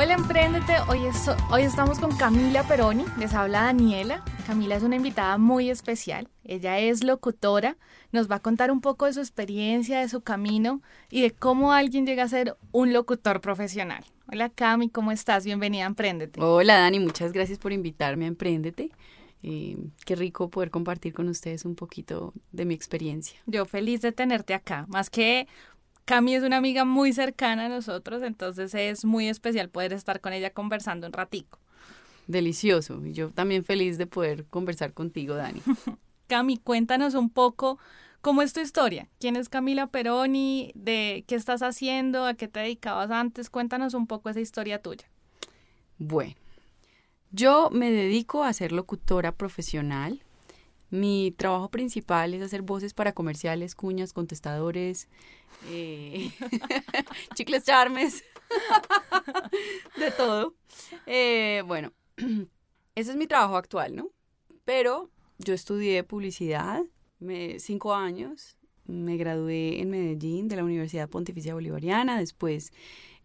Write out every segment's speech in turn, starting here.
Hola Emprendete, hoy, hoy estamos con Camila Peroni, les habla Daniela. Camila es una invitada muy especial, ella es locutora, nos va a contar un poco de su experiencia, de su camino y de cómo alguien llega a ser un locutor profesional. Hola Cami, ¿cómo estás? Bienvenida a Emprendete. Hola Dani, muchas gracias por invitarme a Emprendete. Eh, qué rico poder compartir con ustedes un poquito de mi experiencia. Yo feliz de tenerte acá, más que Cami es una amiga muy cercana a nosotros, entonces es muy especial poder estar con ella conversando un ratico. Delicioso, y yo también feliz de poder conversar contigo, Dani. Cami, cuéntanos un poco cómo es tu historia. ¿Quién es Camila Peroni? ¿De qué estás haciendo? ¿A qué te dedicabas antes? Cuéntanos un poco esa historia tuya. Bueno, yo me dedico a ser locutora profesional. Mi trabajo principal es hacer voces para comerciales, cuñas, contestadores, eh, chicles charmes, de todo. Eh, bueno, ese es mi trabajo actual, ¿no? Pero yo estudié publicidad, cinco años, me gradué en Medellín de la Universidad Pontificia Bolivariana, después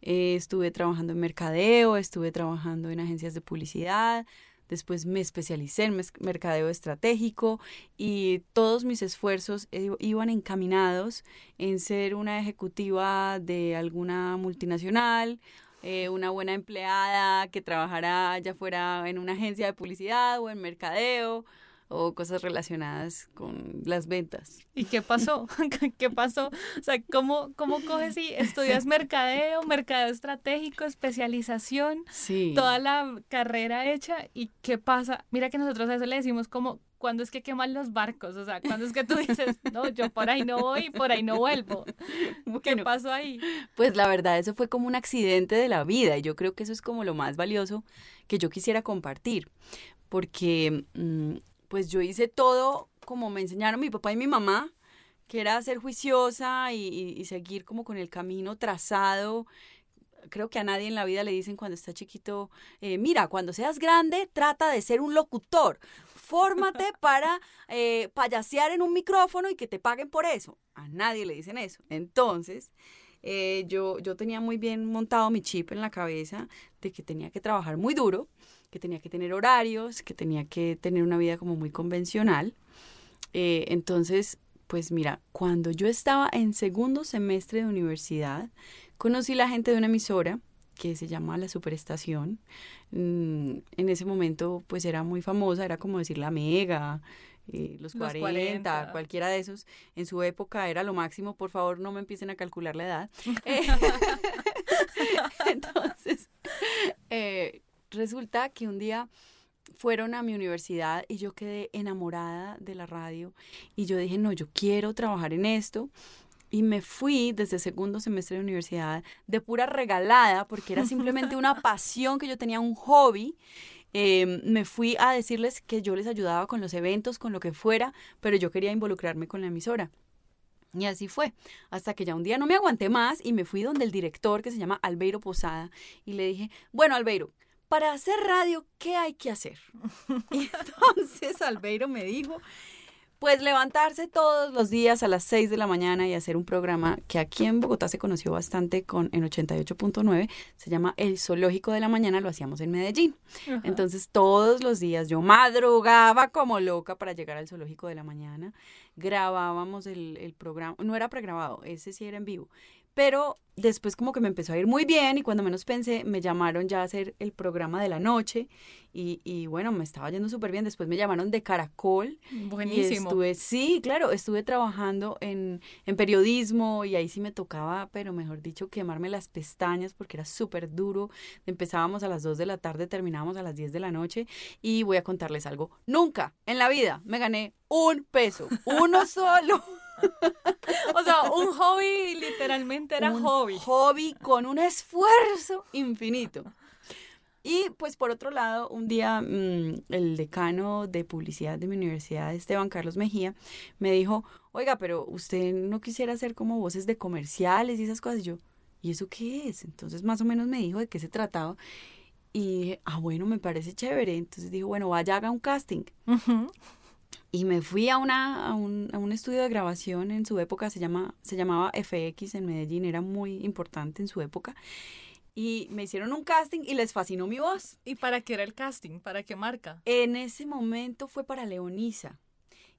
eh, estuve trabajando en mercadeo, estuve trabajando en agencias de publicidad, Después me especialicé en mercadeo estratégico y todos mis esfuerzos iban encaminados en ser una ejecutiva de alguna multinacional, eh, una buena empleada que trabajara ya fuera en una agencia de publicidad o en mercadeo o cosas relacionadas con las ventas. ¿Y qué pasó? ¿Qué pasó? O sea, ¿cómo, cómo coges y estudias mercadeo, mercadeo estratégico, especialización, sí. toda la carrera hecha y qué pasa? Mira que nosotros a eso le decimos como cuando es que queman los barcos, o sea, cuando es que tú dices, no, yo por ahí no voy, por ahí no vuelvo. ¿Qué pasó ahí? Pues la verdad, eso fue como un accidente de la vida y yo creo que eso es como lo más valioso que yo quisiera compartir, porque mm, pues yo hice todo como me enseñaron mi papá y mi mamá, que era ser juiciosa y, seguir como con el camino trazado. Creo que a nadie en la vida le dicen cuando está chiquito, eh, mira, cuando seas grande, trata de ser un locutor. Fórmate para eh, payasear en un micrófono y que te paguen por eso. A nadie le dicen eso. Entonces, eh, yo, yo tenía muy bien montado mi chip en la cabeza de que tenía que trabajar muy duro que tenía que tener horarios, que tenía que tener una vida como muy convencional. Eh, entonces, pues mira, cuando yo estaba en segundo semestre de universidad, conocí la gente de una emisora que se llama La Superestación. Mm, en ese momento, pues era muy famosa, era como decir la Mega, eh, los, 40, cualquiera de esos. En su época era lo máximo. Por favor, no me empiecen a calcular la edad. Entonces, eh, resulta que un día fueron a mi universidad y yo quedé enamorada de la radio y yo dije, no, yo quiero trabajar en esto. Y me fui desde segundo semestre de universidad de pura regalada, porque era simplemente una pasión que yo tenía, un hobby. Em, me fui a decirles que yo les ayudaba con los eventos, con lo que fuera, pero yo quería involucrarme con la emisora. Y así fue, hasta que ya un día no me aguanté más y me fui donde el director, que se llama Albeiro Posada, y le dije, bueno, Albeiro, para hacer radio, ¿qué hay que hacer? Y entonces Albeiro me dijo, pues levantarse todos los días a las 6 de la mañana y hacer un programa que aquí en Bogotá se conoció bastante con en 88.9, se llama El Zoológico de la Mañana, lo hacíamos en Medellín. Entonces todos los días yo madrugaba como loca para llegar al Zoológico de la Mañana, grabábamos el, el programa, no era pregrabado, ese sí era en vivo, pero después como que me empezó a ir muy bien y cuando menos pensé me llamaron ya a hacer el programa de la noche y, y bueno, me estaba yendo súper bien. Después me llamaron de Caracol. Buenísimo. estuve, sí, claro, estuve trabajando en, en periodismo y ahí sí me tocaba, pero mejor dicho, quemarme las pestañas porque era súper duro. Empezábamos a las 2 de la tarde, terminábamos a las 10 de la noche y voy a contarles algo. Nunca en la vida me gané un peso, uno solo. o sea, un hobby literalmente era un hobby. Hobby con un esfuerzo infinito. Y pues por otro lado, un día mm, el decano de publicidad de mi universidad, Esteban Carlos Mejía, me dijo, oiga, pero usted no quisiera hacer como voces de comerciales y esas cosas. Y yo, ¿y eso qué es? Entonces más o menos me dijo de qué se trataba. Y dije, ah, bueno, me parece chévere. Entonces dijo, bueno, vaya, haga un casting. Y me fui a, una, a, un, a un estudio de grabación en su época, se, llama, se llamaba FX en Medellín, era muy importante en su época y me hicieron un casting y les fascinó mi voz. ¿Y para qué era el casting? ¿Para qué marca? En ese momento fue para Leonisa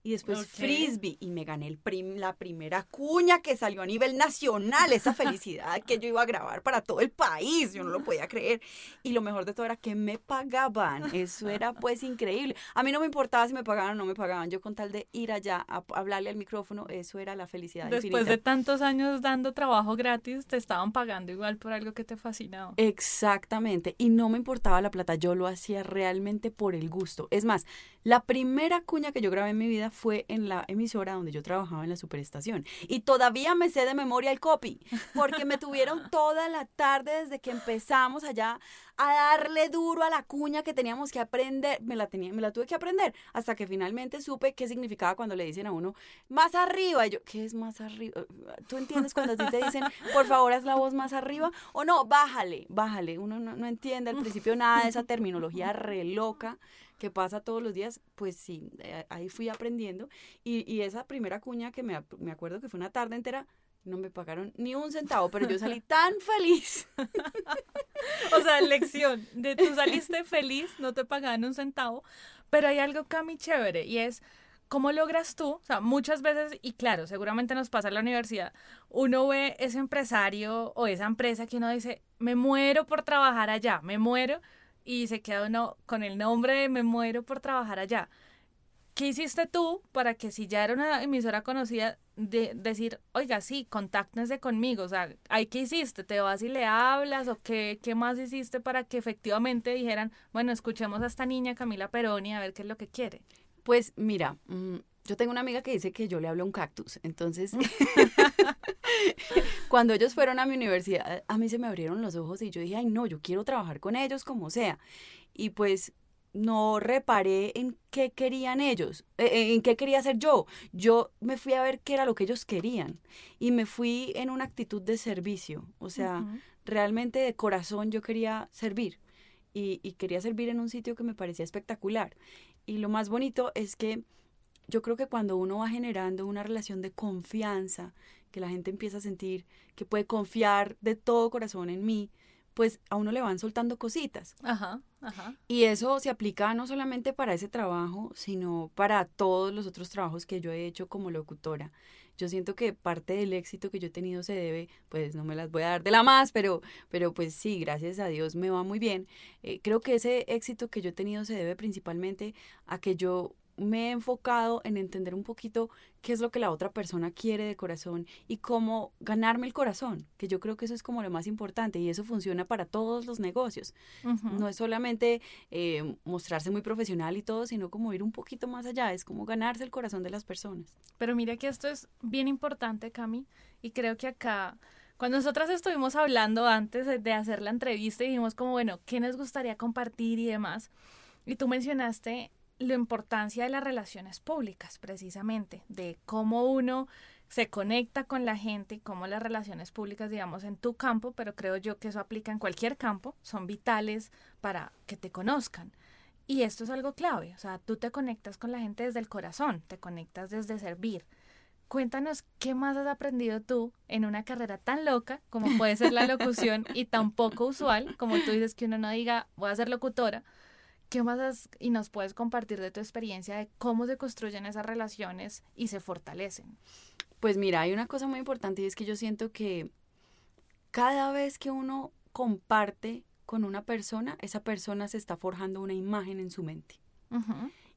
y después frisbee y me gané el la primera cuña que salió a nivel nacional, esa felicidad que yo iba a grabar para todo el país, yo no lo podía creer. Y lo mejor de todo era que me pagaban, eso era pues increíble. A mí no me importaba si me pagaban o no me pagaban, yo con tal de ir allá a hablarle al micrófono, eso era la felicidad. Después de tantos años dando trabajo gratis, te estaban pagando igual por algo que te fascinaba. Exactamente, y no me importaba la plata, yo lo hacía realmente por el gusto. Es más, la primera cuña que yo grabé en mi vida fue en la emisora donde yo trabajaba en la superestación. Y todavía me sé de memoria el copy, porque me tuvieron toda la tarde desde que empezamos allá a darle duro a la cuña que teníamos que aprender. Me la, tenía, me la tuve que aprender hasta que finalmente supe qué significaba cuando le dicen a uno, más arriba. Y yo, ¿qué es más arriba? ¿Tú entiendes cuando a ti te dicen, por favor, haz la voz más arriba? O no, bájale, bájale. Uno no, no entiende al principio nada de esa terminología re loca que pasa todos los días, pues sí, eh, ahí fui aprendiendo. Y, y esa primera cuña que me, me acuerdo que fue una tarde entera, no me pagaron ni un centavo, pero yo salí tan feliz. o sea, lección, de tú saliste feliz, no te pagaron un centavo, pero hay algo Cami chévere y es ¿cómo logras tú? O sea, muchas veces, y claro, seguramente nos pasa en la universidad, uno ve ese empresario o esa empresa que uno dice, me muero por trabajar allá, me muero, y se queda uno con el nombre de me muero por trabajar allá. ¿Qué hiciste tú para que si ya era una emisora conocida, de decir, oiga, sí, contáctense conmigo? O sea, ¿hay qué hiciste? ¿Te vas y le hablas? ¿O qué, qué más hiciste para que efectivamente dijeran, bueno, escuchemos a esta niña Camila Peroni a ver qué es lo que quiere? Pues mira, mm, yo tengo una amiga que dice que yo le hablo a un cactus, entonces cuando ellos fueron a mi universidad, a mí se me abrieron los ojos y yo dije, ay no, yo quiero trabajar con ellos como sea. Y pues no reparé en qué querían ellos, eh, en qué quería hacer yo. Yo me fui a ver qué era lo que ellos querían y me fui en una actitud de servicio, o sea, realmente de corazón yo quería servir y, y quería servir en un sitio que me parecía espectacular. Y lo más bonito es que yo creo que cuando uno va generando una relación de confianza, que la gente empieza a sentir que puede confiar de todo corazón en mí, pues a uno le van soltando cositas. Ajá, ajá. Y eso se aplica no solamente para ese trabajo, sino para todos los otros trabajos que yo he hecho como locutora. Yo siento que parte del éxito que yo he tenido se debe, pues no me las voy a dar de la más, pero, pero pues sí, gracias a Dios me va muy bien. Eh, creo que ese éxito que yo he tenido se debe principalmente a que yo me he enfocado en entender un poquito qué es lo que la otra persona quiere de corazón y cómo ganarme el corazón, que yo creo que eso es como lo más importante y eso funciona para todos los negocios. No es solamente eh, mostrarse muy profesional y todo, sino como ir un poquito más allá, es como ganarse el corazón de las personas. Pero mira que esto es bien importante, Cami, y creo que acá... Cuando nosotras estuvimos hablando antes de hacer la entrevista y dijimos como, bueno, ¿qué nos gustaría compartir y demás? Y tú mencionaste la importancia de las relaciones públicas, precisamente, de cómo uno se conecta con la gente cómo las relaciones públicas, digamos, en tu campo, pero creo yo que eso aplica en cualquier campo, son vitales para que te conozcan. Y esto es algo clave, o sea, tú te conectas con la gente desde el corazón, te conectas desde servir. Cuéntanos qué más has aprendido tú en una carrera tan loca como puede ser la locución y tan poco usual, como tú dices que uno no diga voy a ser locutora, ¿Qué más y nos puedes compartir de tu experiencia de cómo se construyen esas relaciones y se fortalecen? Pues mira, hay una cosa muy importante y es que yo siento que cada vez que uno comparte con una persona, esa persona se está forjando una imagen en su mente.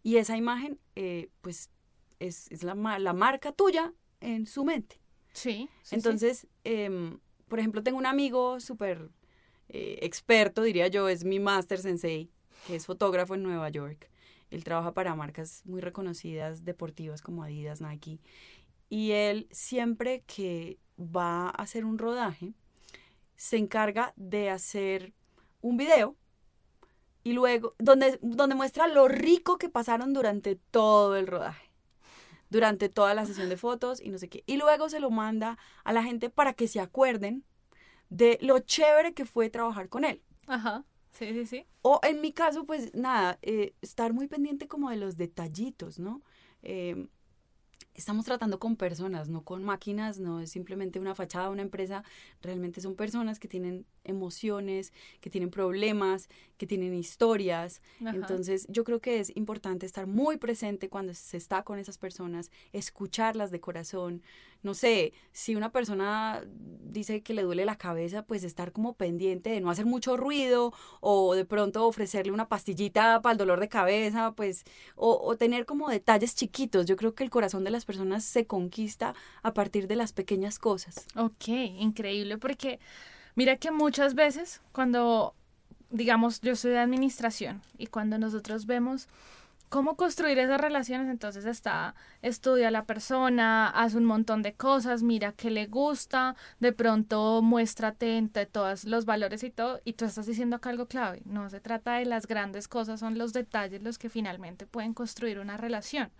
Y esa imagen, eh, pues, es, es la, la, marca tuya en su mente. Sí. Entonces, em, por ejemplo, tengo un amigo súper eh, experto, diría yo, es mi master sensei, que es fotógrafo en Nueva York. Él trabaja para marcas muy reconocidas deportivas como Adidas, Nike. Y él siempre que va a hacer un rodaje, se encarga de hacer un video y luego, donde, donde muestra lo rico que pasaron durante todo el rodaje, durante toda la sesión de fotos y no sé qué. Y luego se lo manda a la gente para que se acuerden de lo chévere que fue trabajar con él. Ajá. Sí, sí, sí. O en mi caso, pues nada, eh, estar muy pendiente como de los detallitos, ¿no? Eh, estamos tratando con personas, no con máquinas, no es simplemente una fachada, una empresa, realmente son personas que tienen emociones, que tienen problemas, que tienen historias. Entonces yo creo que es importante estar muy presente cuando se está con esas personas, escucharlas de corazón. No sé, si una persona dice que le duele la cabeza, pues estar como pendiente de no hacer mucho ruido o de pronto ofrecerle una pastillita para el dolor de cabeza, pues, o, o tener como detalles chiquitos. Yo creo que el corazón de las personas se conquista a partir de las pequeñas cosas. Ok, increíble, porque mira que muchas veces cuando, digamos, yo soy de administración y cuando nosotros vemos cómo construir esas relaciones, entonces está, estudia a la persona, hace un montón de cosas, mira qué le gusta, de pronto muéstrate entre todos los valores y todo, y tú estás diciendo acá algo clave, no se trata de las grandes cosas, son los detalles los que finalmente pueden construir una relación.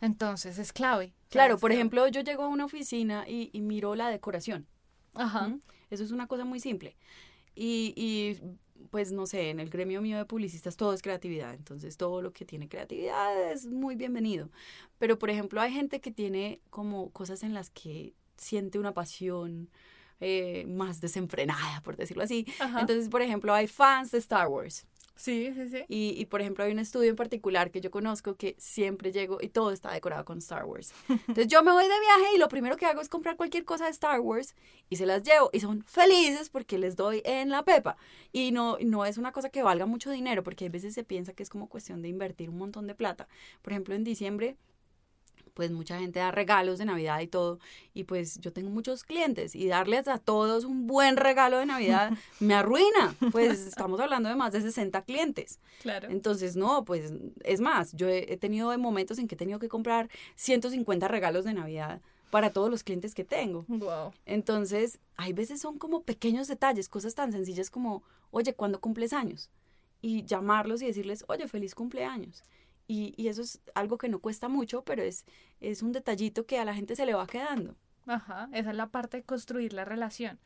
Entonces es clave. Claro, por ejemplo, yo llego a una oficina y, miro la decoración. Ajá. Eso es una cosa muy simple. Y, y, pues no sé, en el gremio mío de publicistas todo es creatividad, entonces todo lo que tiene creatividad es muy bienvenido. Pero por ejemplo hay gente que tiene como cosas en las que siente una pasión eh, más desenfrenada, por decirlo así. Entonces, por ejemplo, hay fans de Star Wars. Sí, sí, sí. Y, y, por ejemplo, hay un estudio en particular que yo conozco que siempre llego y todo está decorado con Star Wars. Entonces yo me voy de viaje y lo primero que hago es comprar cualquier cosa de Star Wars y se las llevo y son felices porque les doy en la pepa. Y no, no es una cosa que valga mucho dinero porque a veces se piensa que es como cuestión de invertir un montón de plata. Por ejemplo, en diciembre pues mucha gente da regalos de Navidad y todo, y pues yo tengo muchos clientes y darles a todos un buen regalo de Navidad me arruina, pues estamos hablando de más de 60 clientes. Claro. Entonces, no, pues es más, yo he, tenido momentos en que he tenido que comprar 150 regalos de Navidad para todos los clientes que tengo. Wow. Entonces, hay veces son como pequeños detalles, cosas tan sencillas como, oye, ¿cuándo cumples años? Y llamarlos y decirles, oye, feliz cumpleaños. Y, eso es algo que no cuesta mucho, pero es, es un detallito que a la gente se le va quedando. Ajá, esa es la parte de construir la relación.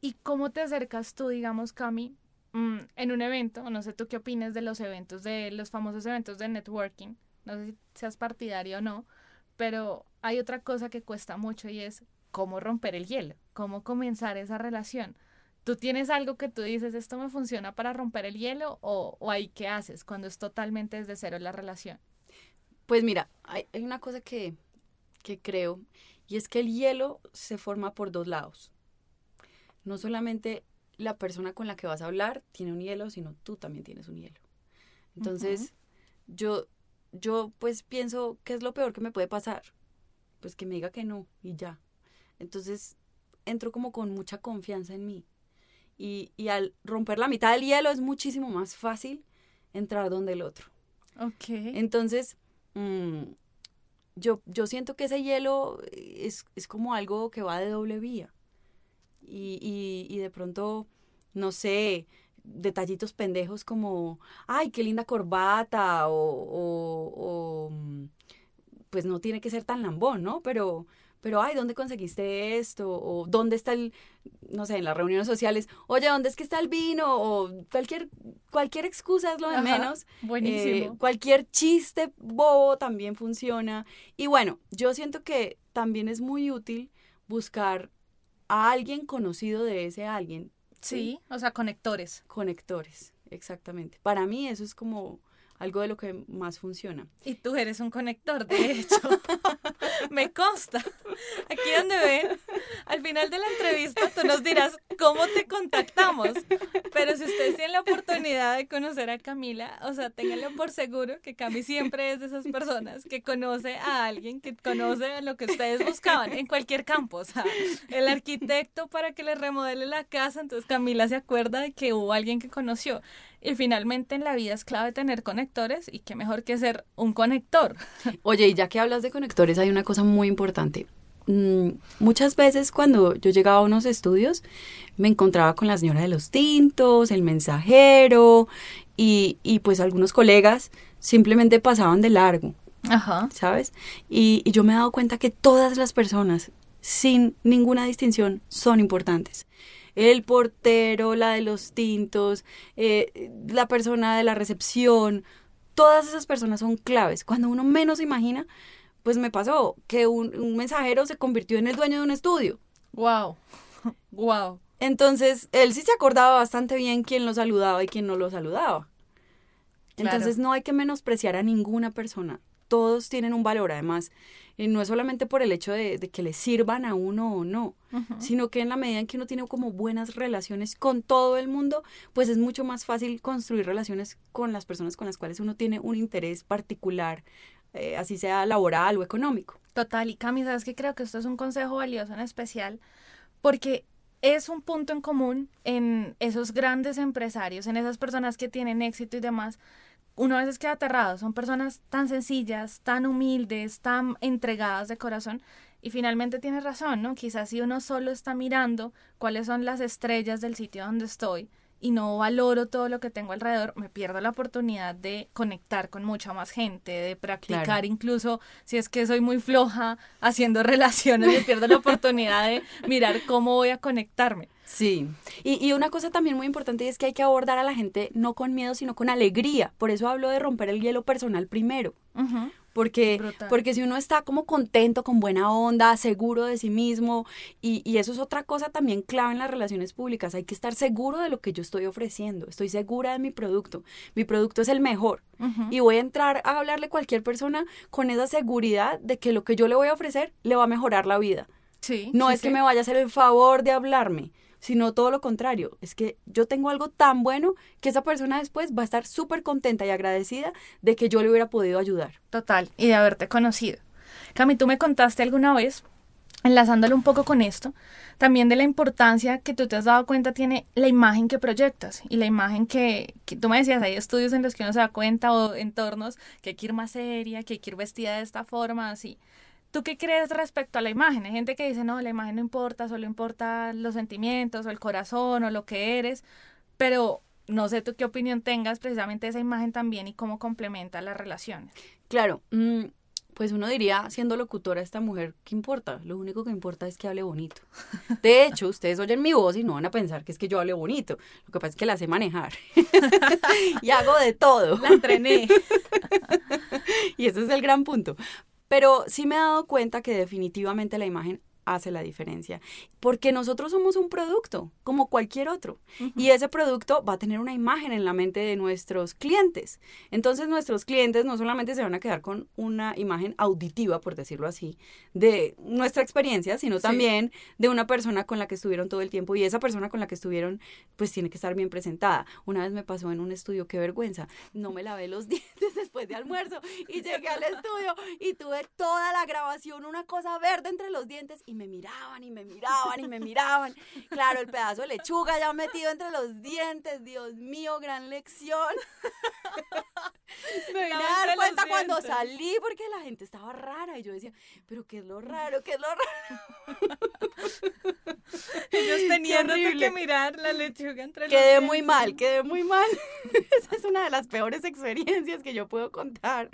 ¿Y cómo te acercas tú, digamos, Cami, mm, en un evento? No sé tú qué opinas de los eventos, de los famosos eventos de networking. No sé si seas partidario o no, pero hay otra cosa que cuesta mucho y es cómo romper el hielo, cómo comenzar esa relación. ¿Tú tienes algo que tú dices, esto me funciona para romper el hielo o, o ahí qué haces cuando es totalmente desde cero la relación? Pues mira, hay, hay una cosa que, que creo y es que el hielo se forma por dos lados. No solamente la persona con la que vas a hablar tiene un hielo, sino tú también tienes un hielo. Entonces, yo, yo pues pienso, ¿qué es lo peor que me puede pasar? Pues que me diga que no y ya. Entonces, entro como con mucha confianza en mí. Y, y al romper la mitad del hielo es muchísimo más fácil entrar donde el otro. Ok. Entonces, mmm, yo, yo siento que ese hielo es, es, como algo que va de doble vía. Y, y, y de pronto, no sé, detallitos pendejos como, ay, qué linda corbata, o, o, o, mm, pues no tiene que ser tan lambón, ¿no? Pero, pero, ay, ¿dónde conseguiste esto? O ¿dónde está el, no sé, en las reuniones sociales, oye, ¿dónde es que está el vino? O cualquier, cualquier excusa es lo de Ajá, menos. Buenísimo. Eh, cualquier chiste bobo también funciona. Y bueno, yo siento que también es muy útil buscar a alguien conocido de ese alguien. Sí, ¿sí? o sea, conectores. Conectores, exactamente. Para mí eso es como algo de lo que más funciona. Y tú eres un conector, de hecho. Me consta. Aquí donde ven, al final de la entrevista tú nos dirás cómo te contactamos. Pero si ustedes tienen la oportunidad de conocer a Camila, o sea, ténganlo por seguro que Cami siempre es de esas personas que conoce a alguien, que conoce lo que ustedes buscaban en cualquier campo. O sea, el arquitecto para que le remodele la casa, entonces Camila se acuerda de que hubo alguien que conoció. Y finalmente en la vida es clave tener conectores y qué mejor que ser un conector. Oye, y ya que hablas de conectores, hay una cosa muy importante. Mm, muchas veces cuando yo llegaba a unos estudios me encontraba con la señora de los tintos, el mensajero y, y pues algunos colegas simplemente pasaban de largo. Ajá. ¿Sabes? Y, y yo me he dado cuenta que todas las personas, sin ninguna distinción, son importantes el portero, la de los tintos, eh, la persona de la recepción, todas esas personas son claves. Cuando uno menos imagina, pues me pasó que un, un mensajero se convirtió en el dueño de un estudio. Wow. Wow. Entonces, él sí se acordaba bastante bien quién lo saludaba y quién no lo saludaba. Claro. Entonces, no hay que menospreciar a ninguna persona. Todos tienen un valor, además, y no es solamente por el hecho de, de que le sirvan a uno o no, sino que en la medida en que uno tiene como buenas relaciones con todo el mundo, pues es mucho más fácil construir relaciones con las personas con las cuales uno tiene un interés particular, eh, así sea laboral o económico. Total, y Cami, sabes que creo que esto es un consejo valioso en especial porque es un punto en común en esos grandes empresarios, en esas personas que tienen éxito y demás. Uno a veces queda aterrado, son personas tan sencillas, tan humildes, tan entregadas de corazón. Y finalmente tienes razón, ¿no? Quizás si uno solo está mirando cuáles son las estrellas del sitio donde estoy y no valoro todo lo que tengo alrededor, me pierdo la oportunidad de conectar con mucha más gente, de practicar Claro. incluso si es que soy muy floja haciendo relaciones, me pierdo la oportunidad de mirar cómo voy a conectarme. Sí, y, y una cosa también muy importante es que hay que abordar a la gente no con miedo, sino con alegría. Por eso hablo de romper el hielo personal primero. Porque, Brutal. porque si uno está como contento, con buena onda, seguro de sí mismo, y, y eso es otra cosa también clave en las relaciones públicas, hay que estar seguro de lo que yo estoy ofreciendo, estoy segura de mi producto, mi producto es el mejor, y voy a entrar a hablarle a cualquier persona con esa seguridad de que lo que yo le voy a ofrecer le va a mejorar la vida. Sí, No sí, es que sí. me vaya a hacer el favor de hablarme, sino todo lo contrario. Es que yo tengo algo tan bueno que esa persona después va a estar súper contenta y agradecida de que yo le hubiera podido ayudar. Total, y de haberte conocido. Cami, tú me contaste alguna vez, enlazándolo un poco con esto, también de la importancia que tú te has dado cuenta tiene la imagen que proyectas y la imagen que, que tú me decías, hay estudios en los que uno se da cuenta o entornos que hay que ir más seria, que hay que ir vestida de esta forma, así. ¿Tú qué crees respecto a la imagen? Hay gente que dice, no, la imagen no importa, solo importa los sentimientos o el corazón o lo que eres, pero no sé tú qué opinión tengas precisamente de esa imagen también y cómo complementa las relaciones. Claro, mm, pues uno diría, siendo locutora, esta mujer, ¿qué importa? Lo único que importa es que hable bonito. De hecho, ustedes oyen mi voz y no van a pensar que es que yo hable bonito. Lo que pasa es que la sé manejar. y hago de todo. La entrené. y ese es el gran punto. Pero sí me he dado cuenta que definitivamente la imagen hace la diferencia. Porque nosotros somos un producto, como cualquier otro. Y ese producto va a tener una imagen en la mente de nuestros clientes. Entonces nuestros clientes no solamente se van a quedar con una imagen auditiva, por decirlo así, de nuestra experiencia, sino Sí. también de una persona con la que estuvieron todo el tiempo. Y esa persona con la que estuvieron, pues tiene que estar bien presentada. Una vez me pasó en un estudio, qué vergüenza. No me lavé los dientes después de almuerzo y llegué al estudio y tuve toda la grabación, una cosa verde entre los dientes y me miraban y me miraban y me miraban. Claro, el pedazo de lechuga ya metido entre los dientes, Dios mío, gran lección. me vine a dar cuenta cuando dientes. salí porque la gente estaba rara y yo decía, pero qué es lo raro, qué es lo raro. Ellos teniendo que mirar la lechuga entre los Quedé muy dientes. mal, quedé muy mal. Esa es una de las peores experiencias que yo puedo contar.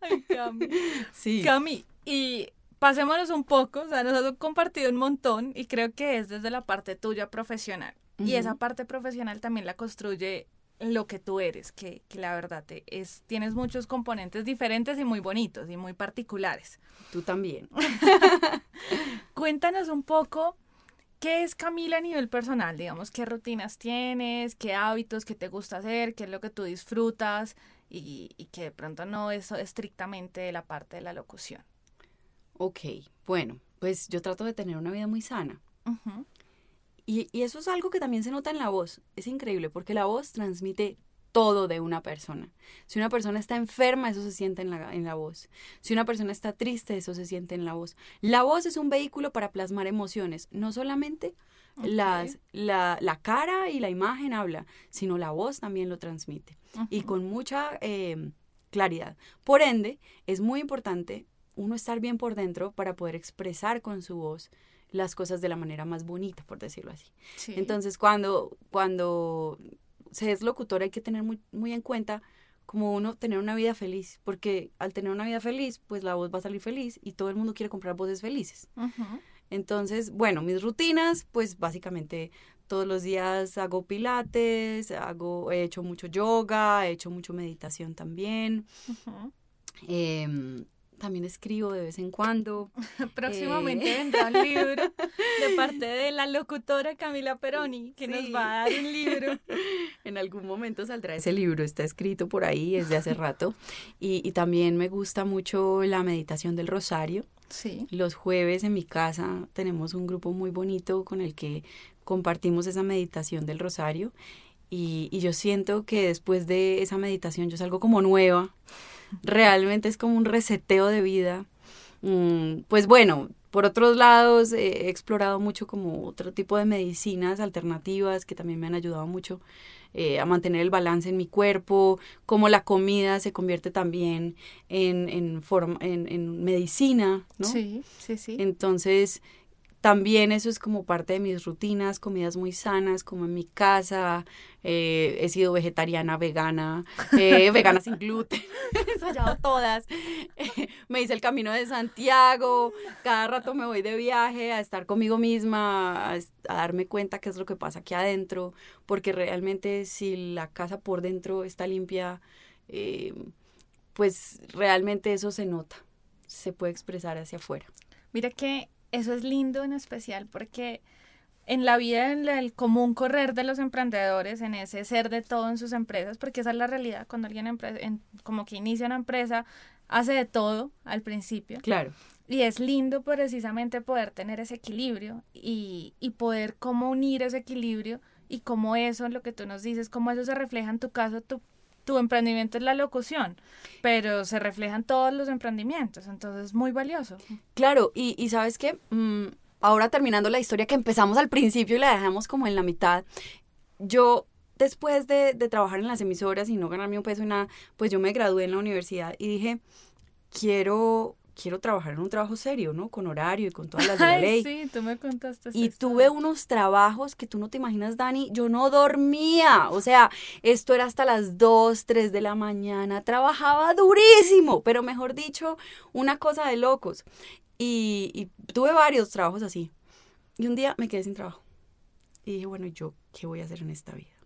Ay, Cami. Sí. Cami, y pasémonos un poco, o sea, nos has compartido un montón y creo que es desde la parte tuya profesional. Y esa parte profesional también la construye lo que tú eres, que, que la verdad te- es, tienes muchos componentes diferentes y muy bonitos y muy particulares. Tú también. Cuéntanos un poco qué es Camila a nivel personal, digamos, qué rutinas tienes, qué hábitos que te gusta hacer, qué es lo que tú disfrutas y, y que de pronto no es estrictamente la parte de la locución. Ok, bueno, pues yo trato de tener una vida muy sana. Y, y eso es algo que también se nota en la voz. Es increíble porque la voz transmite todo de una persona. Si una persona está enferma, eso se siente en la, en la voz. Si una persona está triste, eso se siente en la voz. La voz es un vehículo para plasmar emociones, no solamente las, la, la cara y la imagen habla, sino la voz también lo transmite. y con mucha eh, claridad. Por ende, es muy importante uno estar bien por dentro para poder expresar con su voz las cosas de la manera más bonita, por decirlo así. Sí. Entonces, cuando, cuando se es locutora hay que tener muy, muy en cuenta como uno tener una vida feliz, porque al tener una vida feliz, pues la voz va a salir feliz y todo el mundo quiere comprar voces felices. Entonces, bueno, mis rutinas, pues básicamente todos los días hago pilates, hago, he hecho mucho yoga, he hecho mucho meditación también. También escribo de vez en cuando. Próximamente eh. vendrá un libro de parte de la locutora Camila Peroni, que nos va a dar un libro. En algún momento saldrá ese libro, está escrito por ahí desde hace rato. Y, y también me gusta mucho la meditación del rosario. Sí. Los jueves en mi casa tenemos un grupo muy bonito con el que compartimos esa meditación del rosario. Y, y yo siento que después de esa meditación yo salgo como nueva realmente es como un reseteo de vida. Mm, pues bueno, por otros lados he explorado mucho como otro tipo de medicinas alternativas que también me han ayudado mucho eh, a mantener el balance en mi cuerpo, como la comida se convierte también en, en, forma, en, en medicina, ¿no? Sí, sí, sí. Entonces, también eso es como parte de mis rutinas, comidas muy sanas, como en mi casa. Eh, he sido vegetariana, vegana, eh, vegana sin gluten, he ensayado todas. me hice el camino de Santiago, cada rato me voy de viaje a estar conmigo misma, a, darme cuenta qué es lo que pasa aquí adentro, porque realmente si la casa por dentro está limpia, eh, pues realmente eso se nota, se puede expresar hacia afuera. Mira que eso es lindo en especial porque en la vida, en el común correr de los emprendedores, en ese ser de todo en sus empresas, porque esa es la realidad, cuando alguien en, como que inicia una empresa, hace de todo al principio. Claro. Y es lindo precisamente poder tener ese equilibrio y, y poder cómo unir ese equilibrio y cómo eso, lo que tú nos dices, cómo eso se refleja en tu caso, tu tu emprendimiento es la locución, pero se reflejan todos los emprendimientos, entonces es muy valioso. Claro, y, y sabes que mm, ahora terminando la historia que empezamos al principio y la dejamos como en la mitad, yo después de, de trabajar en las emisoras y no ganarme un peso en nada, pues yo me gradué en la universidad y dije, quiero quiero trabajar en un trabajo serio, ¿no? Con horario y con todas las de la ley. Sí, tú me contaste. Y tuve unos trabajos que tú no te imaginas, Dani, yo no dormía, o sea, esto era hasta las 2, 3 de la mañana, trabajaba durísimo, pero mejor dicho, una cosa de locos. Y, y tuve varios trabajos así. Y un día me quedé sin trabajo. Y dije, bueno, ¿yo qué voy a hacer en esta vida?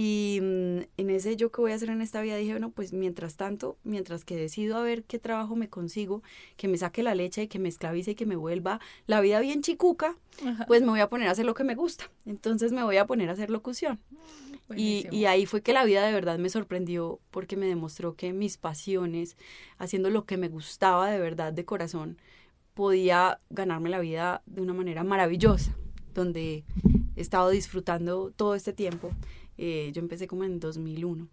Y mm, en ese yo que voy a hacer en esta vida dije, bueno, pues mientras tanto, mientras que decido a ver qué trabajo me consigo, que me saque la leche y que me esclavice y que me vuelva la vida bien chicuca, pues me voy a poner a hacer lo que me gusta. Entonces me voy a poner a hacer locución. Y, y, ahí fue que la vida de verdad me sorprendió porque me demostró que mis pasiones, haciendo lo que me gustaba de verdad, de corazón, podía ganarme la vida de una manera maravillosa, donde he estado disfrutando todo este tiempo eh, yo empecé como en 2001.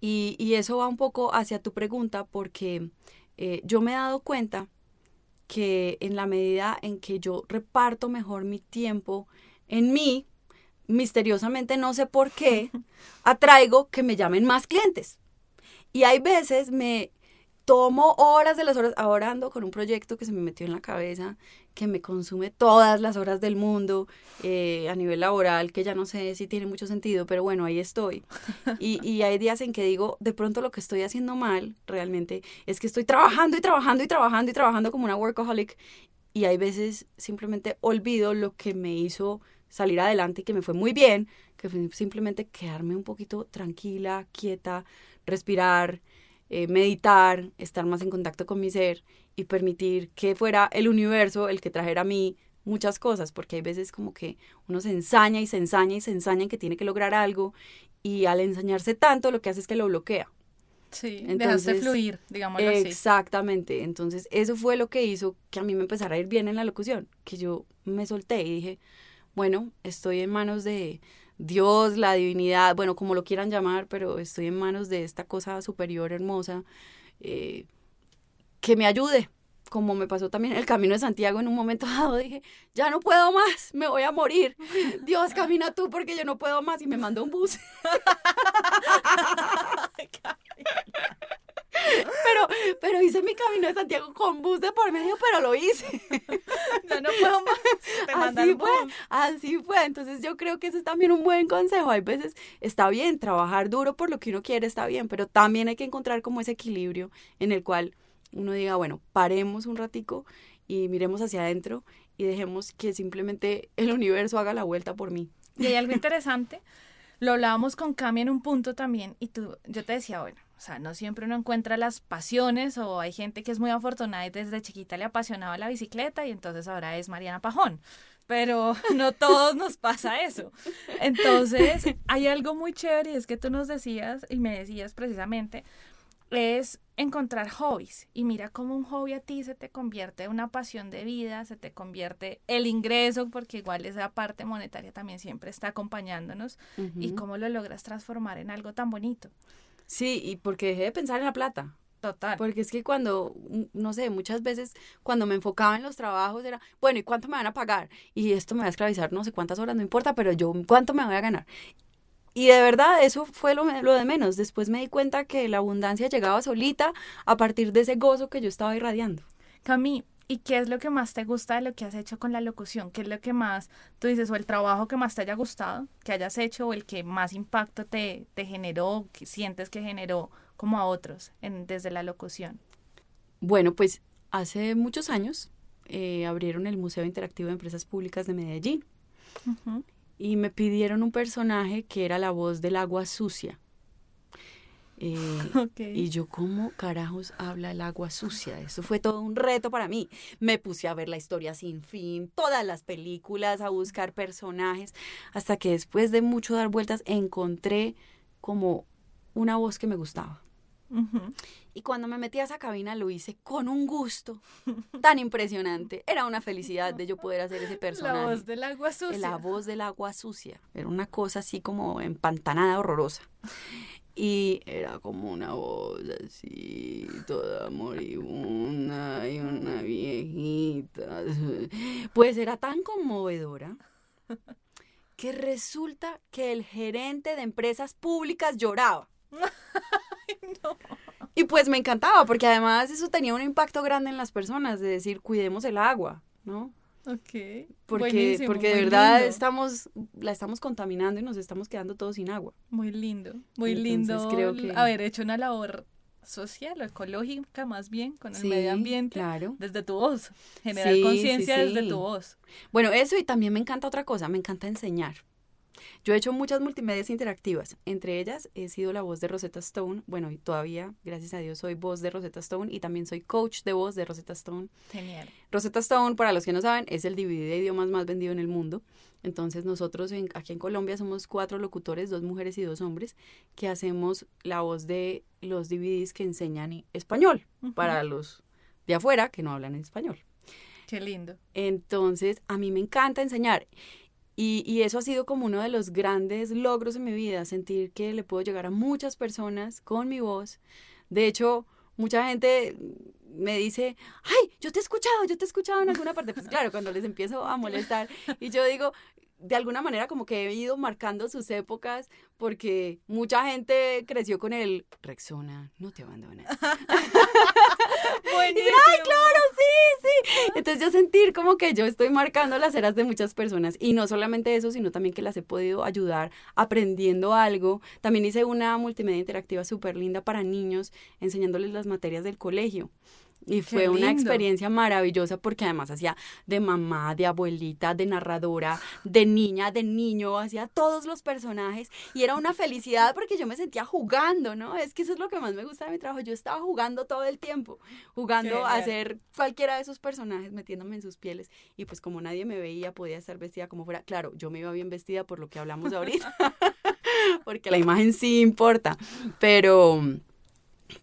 Y, y, eso va un poco hacia tu pregunta porque eh, yo me he dado cuenta que en la medida en que yo reparto mejor mi tiempo en mí, misteriosamente no sé por qué, atraigo que me llamen más clientes. Y hay veces me tomo horas de las horas, ahora ando con un proyecto que se me metió en la cabeza que me consume todas las horas del mundo eh, a nivel laboral, que ya no sé si tiene mucho sentido, pero bueno, ahí estoy. Y, y hay días en que digo, de pronto lo que estoy haciendo mal realmente es que estoy trabajando y trabajando y trabajando y trabajando como una workaholic y hay veces simplemente olvido lo que me hizo salir adelante y que me fue muy bien, que fue simplemente quedarme un poquito tranquila, quieta, respirar, eh, meditar, estar más en contacto con mi ser y permitir que fuera el universo el que trajera a mí muchas cosas, porque hay veces como que uno se ensaña y se ensaña y se ensaña en que tiene que lograr algo y al ensañarse tanto lo que hace es que lo bloquea. Sí, Entonces, fluir, digámoslo así. Exactamente, entonces eso fue lo que hizo que a mí me empezara a ir bien en la locución, que yo me solté y dije, bueno, estoy en manos de Dios, la divinidad, bueno, como lo quieran llamar, pero estoy en manos de esta cosa superior, hermosa, eh, que me ayude, como me pasó también en el camino de Santiago en un momento dado, dije, ya no puedo más, me voy a morir. Dios, camina tú porque yo no puedo más y me mandó un bus. pero, pero hice mi camino de Santiago con bus de por medio, pero lo hice. Ya no puedo más. Te Así fue, bus. así fue. Entonces yo creo que eso es también un buen consejo. Hay veces está bien trabajar duro por lo que uno quiere, está bien, pero también hay que encontrar como ese equilibrio en el cual uno diga, bueno, paremos un ratico y miremos hacia adentro y dejemos que simplemente el universo haga la vuelta por mí. Y hay algo interesante, lo hablábamos con Cami en un punto también, y tú, yo te decía, bueno, o sea, no siempre uno encuentra las pasiones, o hay gente que es muy afortunada y desde chiquita le apasionaba la bicicleta, y entonces ahora es Mariana Pajón. Pero no todos nos pasa eso. Entonces, hay algo muy chévere, y es que tú nos decías, y me decías precisamente, es encontrar hobbies. Y mira cómo un hobby a ti se te convierte en una pasión de vida, se te convierte el ingreso, porque igual esa parte monetaria también siempre está acompañándonos, y cómo lo logras transformar en algo tan bonito. Sí, y porque dejé de pensar en la plata. Total. Porque es que cuando, mm, no sé, muchas veces cuando me enfocaba en los trabajos era, bueno, ¿y cuánto me van a pagar? Y esto me va a esclavizar no sé cuántas horas, no importa, pero yo, ¿cuánto me voy a ganar? Y de verdad, eso fue lo, de menos. Después me di cuenta que la abundancia llegaba solita a partir de ese gozo que yo estaba irradiando. Cami, ¿y qué es lo que más te gusta de lo que has hecho con la locución? ¿Qué es lo que más, tú dices, o el trabajo que más te haya gustado, que hayas hecho, o el que más impacto te, te generó, que sientes que generó como a otros en, desde la locución? Bueno, pues hace muchos años eh, abrieron el Museo Interactivo de Empresas Públicas de Medellín. Ujú. Y me pidieron un personaje que era la voz del agua sucia. Eh, y yo, ¿cómo carajos habla el agua sucia? Eso fue todo un reto para mí. Me puse a ver la historia sin fin, todas las películas, a buscar personajes, hasta que después de mucho dar vueltas encontré como una voz que me gustaba. Y cuando me metí a esa cabina lo hice con un gusto tan impresionante. Era una felicidad de yo poder hacer ese personaje. La voz del agua sucia. La voz del agua sucia. Era una cosa así como empantanada, horrorosa. Y era como una voz así, toda moribunda y una viejita. Pues era tan conmovedora que resulta que el gerente de empresas públicas lloraba. Y pues me encantaba, porque además eso tenía un impacto grande en las personas, de decir, cuidemos el agua, ¿no? Ok. Porque, Buenísimo, porque de verdad lindo. estamos, la estamos contaminando y nos estamos quedando todos sin agua. Muy lindo, muy Entonces, lindo creo que- haber hecho una labor social o ecológica más bien con el Sí, medio ambiente claro. desde tu voz, generar Sí, sí, conciencia desde tu voz. Bueno, eso y también me encanta otra cosa, me encanta enseñar. Yo he hecho muchas multimedias interactivas, entre ellas he sido la voz de Rosetta Stone, bueno, y todavía, gracias a Dios, soy voz de Rosetta Stone y también soy coach de voz de Rosetta Stone. Genial. Rosetta Stone, para los que no saben, es el DVD de idiomas más vendido en el mundo. Entonces nosotros en- aquí en Colombia somos cuatro locutores, dos mujeres y dos hombres, que hacemos la voz de los DVDs que enseñan español para los de afuera que no hablan español. Qué lindo. Entonces, a mí me encanta enseñar. Y, eso ha sido como uno de los grandes logros en mi vida, sentir que le puedo llegar a muchas personas con mi voz. De hecho, mucha gente me dice, ay, yo te he escuchado, yo te he escuchado en alguna parte. Pues claro, cuando les empiezo a molestar y yo digo, de alguna manera como que he ido marcando sus épocas porque mucha gente creció con el Rexona, no te abandona. Buenísimo. ¡Ay, claro, sí, sí! Entonces yo sentir como que yo estoy marcando las eras de muchas personas y no solamente eso, sino también que las he podido ayudar aprendiendo algo. También hice una multimedia interactiva súper linda para niños, enseñándoles las materias del colegio. Y fue una lindo. experiencia maravillosa porque además hacía de mamá, de abuelita, de narradora, de niña, de niño, hacía todos los personajes y era una felicidad porque yo me sentía jugando, ¿no? Es que eso es lo que más me gusta de mi trabajo, yo estaba jugando todo el tiempo, jugando a ser cualquiera de esos personajes, metiéndome en sus pieles y pues como nadie me veía, podía estar vestida como fuera, claro, yo me iba bien vestida por lo que hablamos ahorita, porque la imagen sí importa, pero...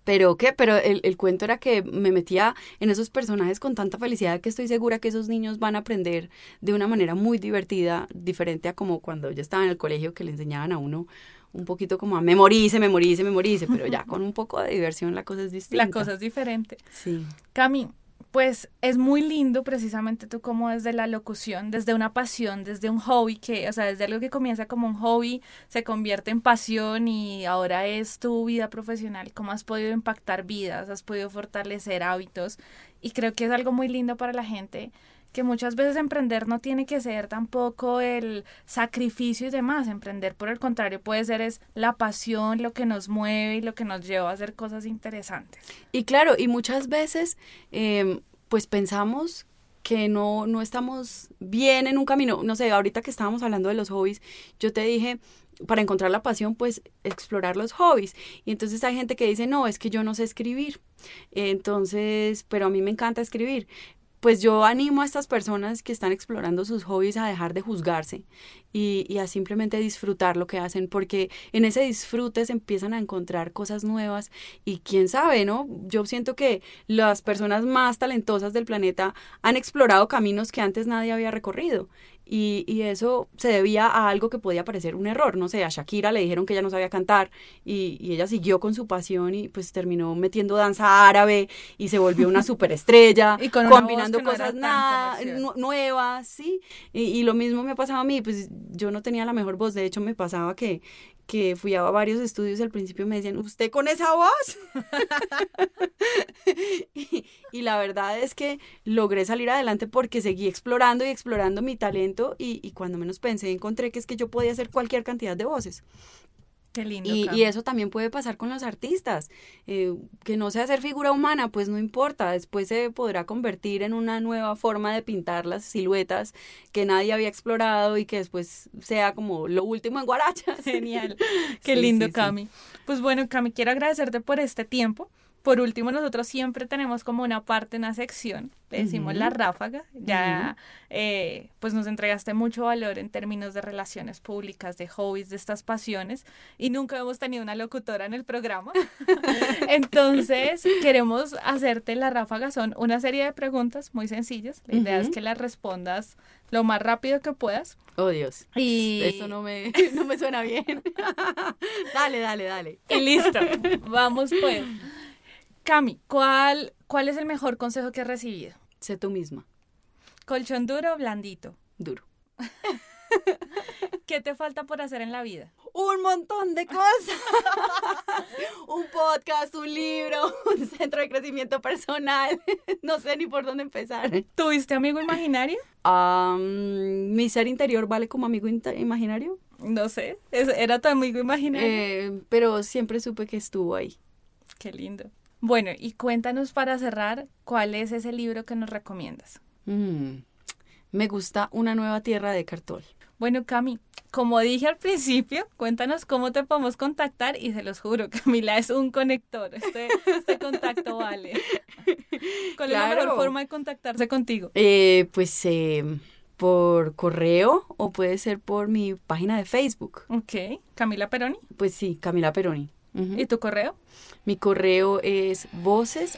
Pero qué, pero el, el cuento era que me metía en esos personajes con tanta felicidad que estoy segura que esos niños van a aprender de una manera muy divertida, diferente a como cuando yo estaba en el colegio que le enseñaban a uno un poquito como a memorice, memorice, memorice, pero ya con un poco de diversión la cosa es distinta. La cosa es diferente. Sí. Cami, pues es muy lindo precisamente tú como desde la locución, desde una pasión, desde un hobby que, o sea, desde algo que comienza como un hobby, se convierte en pasión y ahora es tu vida profesional, cómo has podido impactar vidas, has podido fortalecer hábitos y creo que es algo muy lindo para la gente que muchas veces emprender no tiene que ser tampoco el sacrificio y demás, emprender por el contrario puede ser es la pasión, lo que nos mueve y lo que nos lleva a hacer cosas interesantes. Y claro, y muchas veces em, pues pensamos que no, no estamos bien en un camino. No sé, ahorita que estábamos hablando de los hobbies, yo te dije, para encontrar la pasión, pues explorar los hobbies. Y entonces hay gente que dice, no, es que yo no sé escribir. Entonces, pero a mí me encanta escribir pues yo animo a estas personas que están explorando sus hobbies a dejar de juzgarse y, a simplemente disfrutar lo que hacen, porque en ese disfrute se empiezan a encontrar cosas nuevas y quién sabe, ¿no? Yo siento que las personas más talentosas del planeta han explorado caminos que antes nadie había recorrido y, eso se debía a algo que podía parecer un error. No sé, a Shakira le dijeron que ella no sabía cantar y, ella siguió con su pasión y pues terminó metiendo danza árabe y se volvió una superestrella, y combinando cosas nuevas, ¿sí? Y, y, lo mismo me ha pasado a mí, pues yo no tenía la mejor voz, de hecho me pasaba que que fui a varios estudios y al principio me decían, ¿usted con esa voz? y, la verdad es que logré salir adelante porque seguí explorando y explorando mi talento y, y cuando menos pensé encontré que es que yo podía hacer cualquier cantidad de voces lindo. Y, eso también puede pasar con los artistas. Eh, que no sea ser figura humana, pues no importa. Después se podrá convertir en una nueva forma de pintar las siluetas que nadie había explorado y que después sea como lo último en Guarachas. Genial. Qué lindo, Cami. Pues bueno, Cami, quiero agradecerte por este tiempo. Por último, nosotros siempre tenemos como una parte, una sección, le decimos la ráfaga. Ya, eh, pues nos entregaste mucho valor en términos de relaciones públicas, de hobbies, de estas pasiones, y nunca hemos tenido una locutora en el programa. Entonces, queremos hacerte la ráfaga. Son una serie de preguntas muy sencillas. La idea es que las respondas lo más rápido que puedas. Oh, Dios. Y... Eso no me, no me suena bien. dale, dale, dale. Y listo. Vamos pues. Cami, ¿cuál, ¿cuál es el mejor consejo que has recibido? Sé tú misma. ¿Colchón duro o blandito? Duro. ¿Qué te falta por hacer en la vida? Un montón de cosas. un podcast, un libro, un centro de crecimiento personal. no sé ni por dónde empezar. ¿Tuviste amigo imaginario? mi ser interior vale como amigo imaginario. No sé, era tu amigo imaginario. Eh, pero siempre supe que estuvo ahí. Qué lindo. Bueno, y cuéntanos para cerrar, ¿cuál es ese libro que nos recomiendas? Mm, me gusta Una nueva tierra de Cartol. Bueno, Cami, como dije al principio, cuéntanos cómo te podemos contactar y se los juro, Camila es un conector. Este, este contacto vale. ¿Cuál es la mejor forma de contactarse contigo? Eh, pues eh, por correo o puede ser por mi página de Facebook. Ok, Camila Peroni. Pues sí, Camila Peroni. ¿Y tu correo? Mi correo es voces